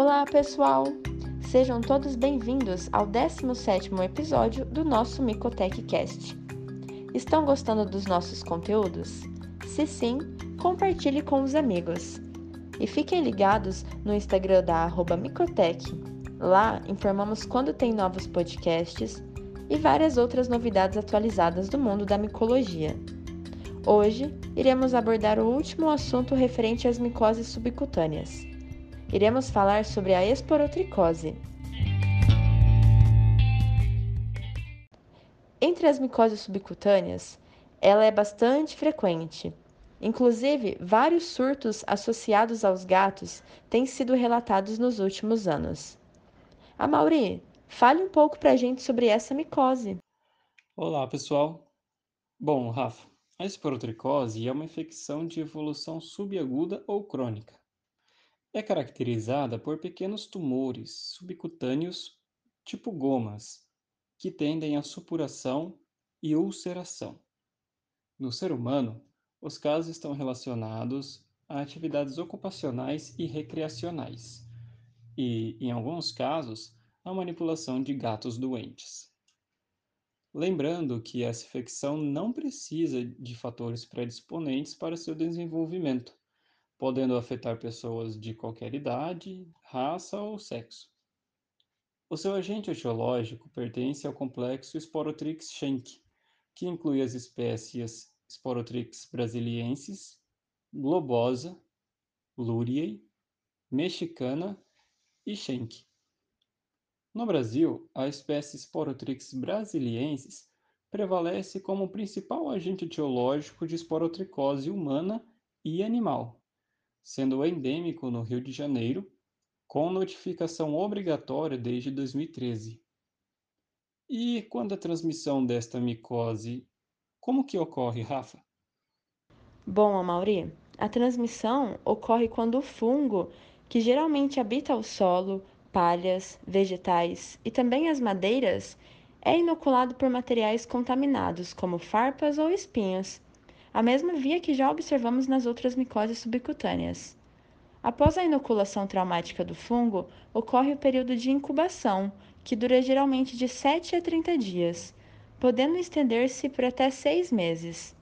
Olá, pessoal! Sejam todos bem-vindos ao 17º episódio do nosso Micotech Cast. Estão gostando dos nossos conteúdos? Se sim, compartilhe com os amigos. E fiquem ligados no Instagram da arroba Micotech. Lá informamos quando tem novos podcasts e várias outras novidades atualizadas do mundo da micologia. Hoje, iremos abordar o último assunto referente às micoses subcutâneas. Iremos falar sobre a esporotricose. Entre as micoses subcutâneas, ela é bastante frequente. Inclusive, vários surtos associados aos gatos têm sido relatados nos últimos anos. A Mauri, fale um pouco para a gente sobre essa micose. Olá, pessoal. Bom, Rafa, a esporotricose é uma infecção de evolução subaguda ou crônica. É caracterizada por pequenos tumores subcutâneos, tipo gomas, que tendem à supuração e ulceração. No ser humano, os casos estão relacionados a atividades ocupacionais e recreacionais, e, em alguns casos, a manipulação de gatos doentes. Lembrando que essa infecção não precisa de fatores predisponentes para seu desenvolvimento, podendo afetar pessoas de qualquer idade, raça ou sexo. O seu agente etiológico pertence ao complexo Sporotrix schenck, que inclui as espécies Sporotrix brasiliensis, globosa, luriae, mexicana e schenck. No Brasil, a espécie Sporotrix brasiliensis prevalece como principal agente etiológico de esporotricose humana e animal, sendo endêmico no Rio de Janeiro, com notificação obrigatória desde 2013. E quando a transmissão desta micose, como que ocorre, Rafa? Bom, Amauri, a transmissão ocorre quando o fungo, que geralmente habita o solo, palhas, vegetais e também as madeiras, é inoculado por materiais contaminados, como farpas ou espinhos, a mesma via que já observamos nas outras micoses subcutâneas. Após a inoculação traumática do fungo, ocorre o período de incubação, que dura geralmente de 7 a 30 dias, podendo estender-se por até 6 meses.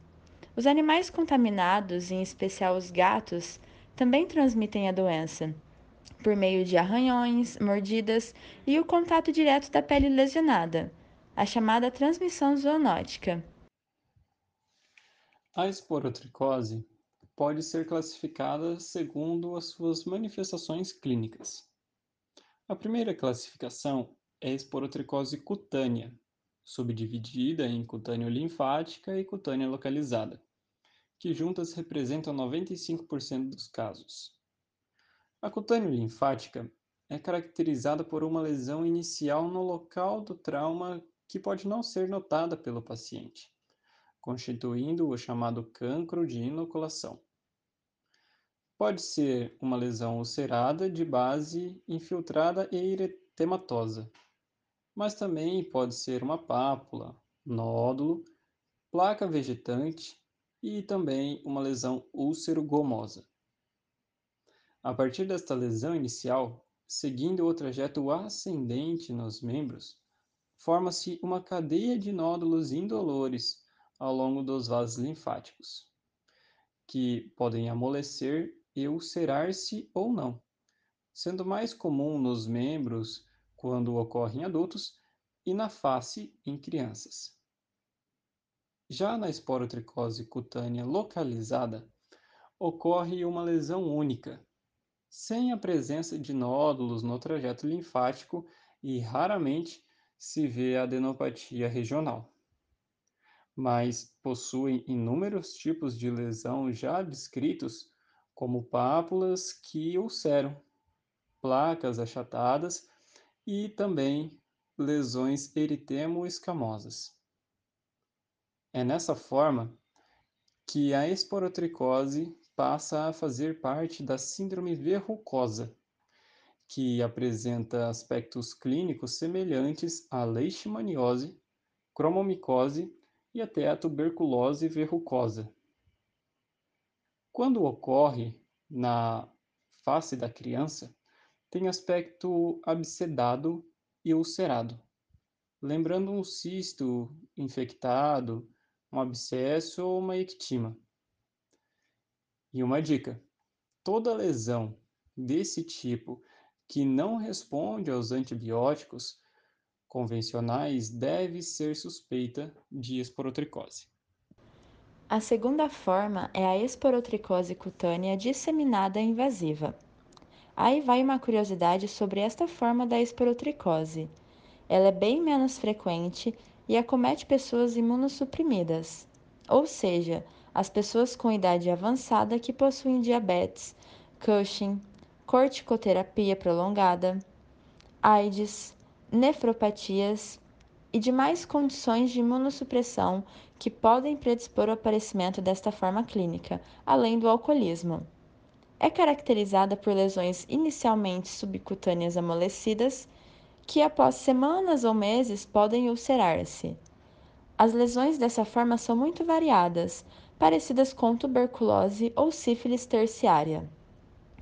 Os animais contaminados, em especial os gatos, também transmitem a doença por meio de arranhões, mordidas e o contato direto da pele lesionada, a chamada transmissão zoonótica. A esporotricose pode ser classificada segundo as suas manifestações clínicas. A primeira classificação é a esporotricose cutânea, subdividida em cutânea linfática e cutânea localizada, que juntas representam 95% dos casos. A cutânea linfática é caracterizada por uma lesão inicial no local do trauma que pode não ser notada pelo paciente, constituindo o chamado cancro de inoculação. Pode ser uma lesão ulcerada de base infiltrada e eritematosa, mas também pode ser uma pápula, nódulo, placa vegetante e também uma lesão úlcero-gomosa. A partir desta lesão inicial, seguindo o trajeto ascendente nos membros, forma-se uma cadeia de nódulos indolores ao longo dos vasos linfáticos, que podem amolecer e ulcerar-se ou não, sendo mais comum nos membros quando ocorre em adultos e na face em crianças. Já na esporotricose cutânea localizada, ocorre uma lesão única, sem a presença de nódulos no trajeto linfático e raramente se vê adenopatia regional. Mas possuem inúmeros tipos de lesão já descritos, como pápulas que ulceram, placas achatadas e também lesões eritemo-escamosas. É nessa forma que a esporotricose passa a fazer parte da síndrome verrucosa, que apresenta aspectos clínicos semelhantes à leishmaniose, cromomicose e até a tuberculose verrucosa. Quando ocorre na face da criança, Tem aspecto abscedado e ulcerado, lembrando um cisto infectado, um abscesso ou uma ectima. E uma dica: toda lesão desse tipo que não responde aos antibióticos convencionais deve ser suspeita de esporotricose. A segunda forma é a esporotricose cutânea disseminada invasiva. Aí vai uma curiosidade sobre esta forma da esporotricose. Ela é bem menos frequente e acomete pessoas imunossuprimidas, ou seja, as pessoas com idade avançada que possuem diabetes, Cushing, corticoterapia prolongada, AIDS, nefropatias e demais condições de imunossupressão que podem predispor ao aparecimento desta forma clínica, além do alcoolismo. É caracterizada por lesões inicialmente subcutâneas amolecidas, que após semanas ou meses podem ulcerar-se. As lesões dessa forma são muito variadas, parecidas com tuberculose ou sífilis terciária.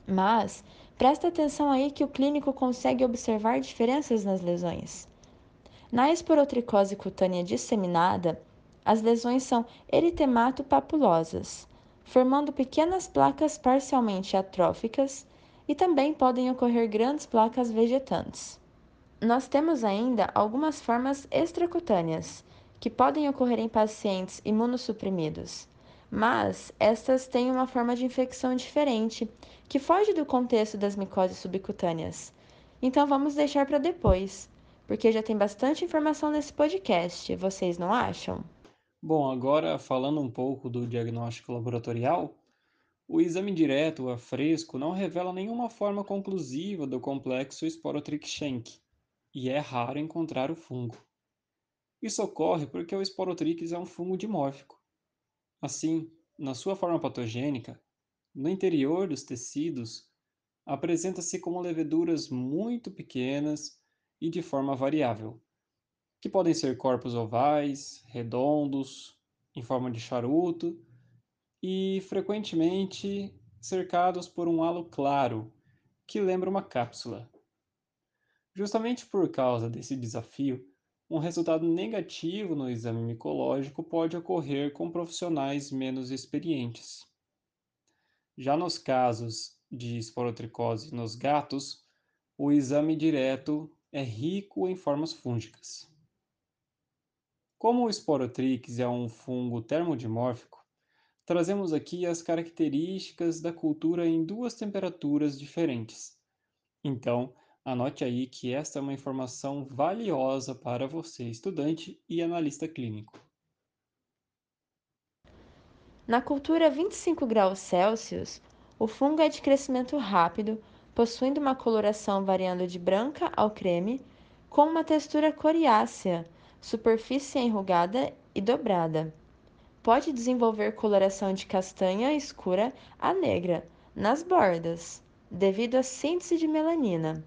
Mas presta atenção aí que o clínico consegue observar diferenças nas lesões. Na esporotricose cutânea disseminada, as lesões são eritemato-papulosas, formando pequenas placas parcialmente atróficas e também podem ocorrer grandes placas vegetantes. Nós temos ainda algumas formas extracutâneas, que podem ocorrer em pacientes imunossuprimidos, mas estas têm uma forma de infecção diferente, que foge do contexto das micoses subcutâneas. Então vamos deixar para depois, porque já tem bastante informação nesse podcast, vocês não acham? Bom, agora falando um pouco do diagnóstico laboratorial, o exame direto a fresco não revela nenhuma forma conclusiva do complexo Sporotrix-Schenck, e é raro encontrar o fungo. Isso ocorre porque o Sporotrix é um fungo dimórfico. Assim, na sua forma patogênica, no interior dos tecidos, apresenta-se como leveduras muito pequenas e de forma variável, que podem ser corpos ovais, redondos, em forma de charuto e frequentemente cercados por um halo claro, que lembra uma cápsula. Justamente por causa desse desafio, um resultado negativo no exame micológico pode ocorrer com profissionais menos experientes. Já nos casos de esporotricose nos gatos, o exame direto é rico em formas fúngicas. Como o Sporotrix é um fungo termodimórfico, trazemos aqui as características da cultura em duas temperaturas diferentes. Então, anote aí que esta é uma informação valiosa para você, estudante e analista clínico. Na cultura 25 graus Celsius, o fungo é de crescimento rápido, possuindo uma coloração variando de branca ao creme, com uma textura coriácea, superfície enrugada e dobrada. Pode desenvolver coloração de castanha escura a negra nas bordas, devido à síntese de melanina.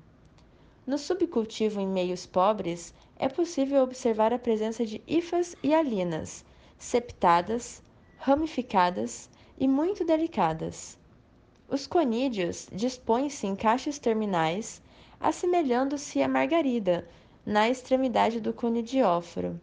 No subcultivo em meios pobres, é possível observar a presença de hifas e alinas, septadas, ramificadas e muito delicadas. Os conídeos dispõem-se em caixas terminais, assemelhando-se à margarida na extremidade do conidióforo.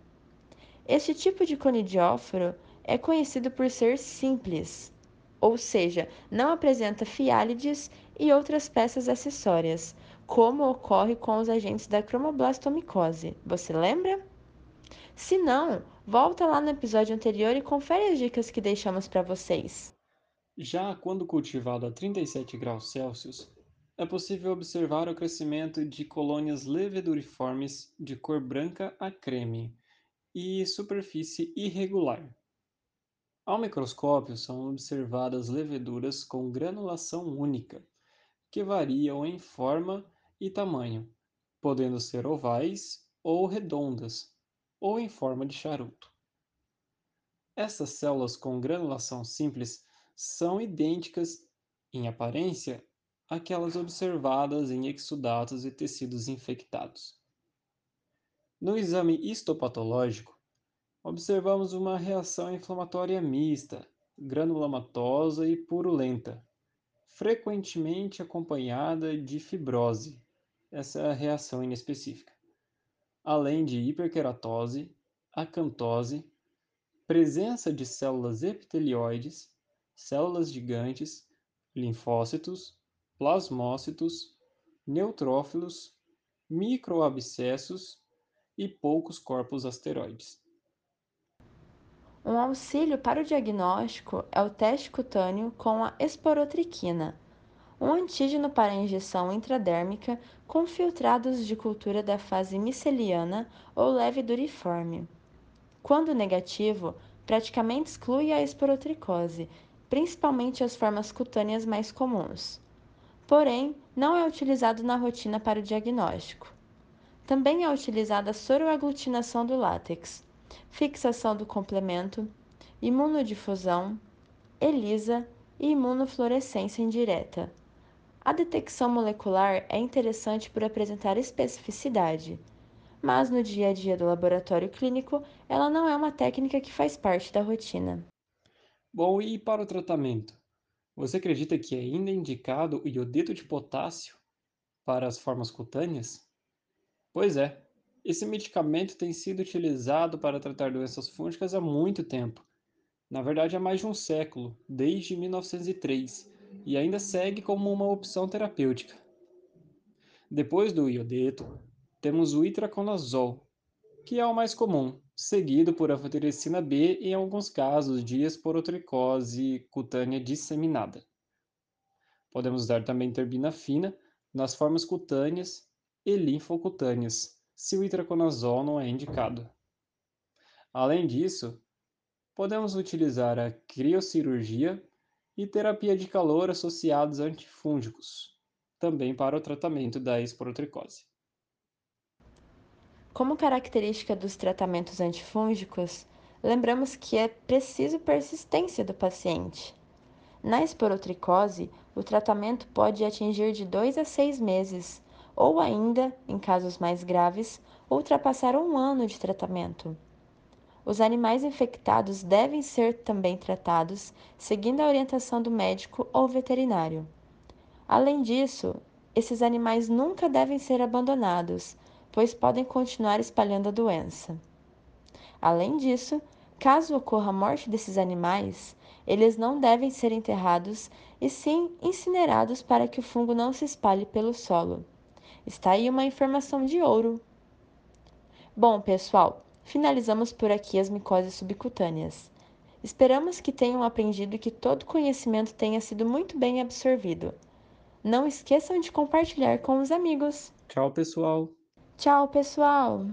Este tipo de conidióforo é conhecido por ser simples, ou seja, não apresenta fiálides e outras peças acessórias, como ocorre com os agentes da cromoblastomicose. Você lembra? Se não, volta lá no episódio anterior e confere as dicas que deixamos para vocês. Já quando cultivado a 37 graus Celsius, é possível observar o crescimento de colônias leveduriformes de cor branca a creme e superfície irregular. Ao microscópio são observadas leveduras com granulação única, que variam em forma e tamanho, podendo ser ovais ou redondas, ou em forma de charuto. Essas células com granulação simples são idênticas, em aparência, aquelas observadas em exudatos e tecidos infectados. No exame histopatológico, observamos uma reação inflamatória mista, granulomatosa e purulenta, frequentemente acompanhada de fibrose, essa reação inespecífica, além de hiperqueratose, acantose, presença de células epitelioides, células gigantes, linfócitos, plasmócitos, neutrófilos, microabscessos e poucos corpos asteroides. Um auxílio para o diagnóstico é o teste cutâneo com a esporotriquina, um antígeno para injeção intradérmica com filtrados de cultura da fase miceliana ou leve duriforme. Quando negativo, praticamente exclui a esporotricose, principalmente as formas cutâneas mais comuns. Porém, não é utilizado na rotina para o diagnóstico. Também é utilizada a soroaglutinação do látex, fixação do complemento, imunodifusão, ELISA e imunofluorescência indireta. A detecção molecular é interessante por apresentar especificidade, mas no dia a dia do laboratório clínico, ela não é uma técnica que faz parte da rotina. Bom, e para o tratamento? Você acredita que é ainda indicado o iodeto de potássio para as formas cutâneas? Pois é, esse medicamento tem sido utilizado para tratar doenças fúngicas há muito tempo. Na verdade, há mais de um século, desde 1903, e ainda segue como uma opção terapêutica. Depois do iodeto, temos o itraconazol, que é o mais comum, seguido por anfotericina B em alguns casos de esporotricose cutânea disseminada. Podemos dar também terbinafina nas formas cutâneas e linfocutâneas, se o itraconazol não é indicado. Além disso, podemos utilizar a criocirurgia e terapia de calor associados a antifúngicos, também para o tratamento da esporotricose. Como característica dos tratamentos antifúngicos, lembramos que é preciso persistência do paciente. Na esporotricose, o tratamento pode atingir de 2 a 6 meses, ou ainda, em casos mais graves, ultrapassar um ano de tratamento. Os animais infectados devem ser também tratados seguindo a orientação do médico ou veterinário. Além disso, esses animais nunca devem ser abandonados, pois podem continuar espalhando a doença. Além disso, caso ocorra a morte desses animais, eles não devem ser enterrados e sim incinerados para que o fungo não se espalhe pelo solo. Está aí uma informação de ouro. Bom, pessoal, finalizamos por aqui as micoses subcutâneas. Esperamos que tenham aprendido e que todo conhecimento tenha sido muito bem absorvido. Não esqueçam de compartilhar com os amigos. Tchau, pessoal! Tchau, pessoal!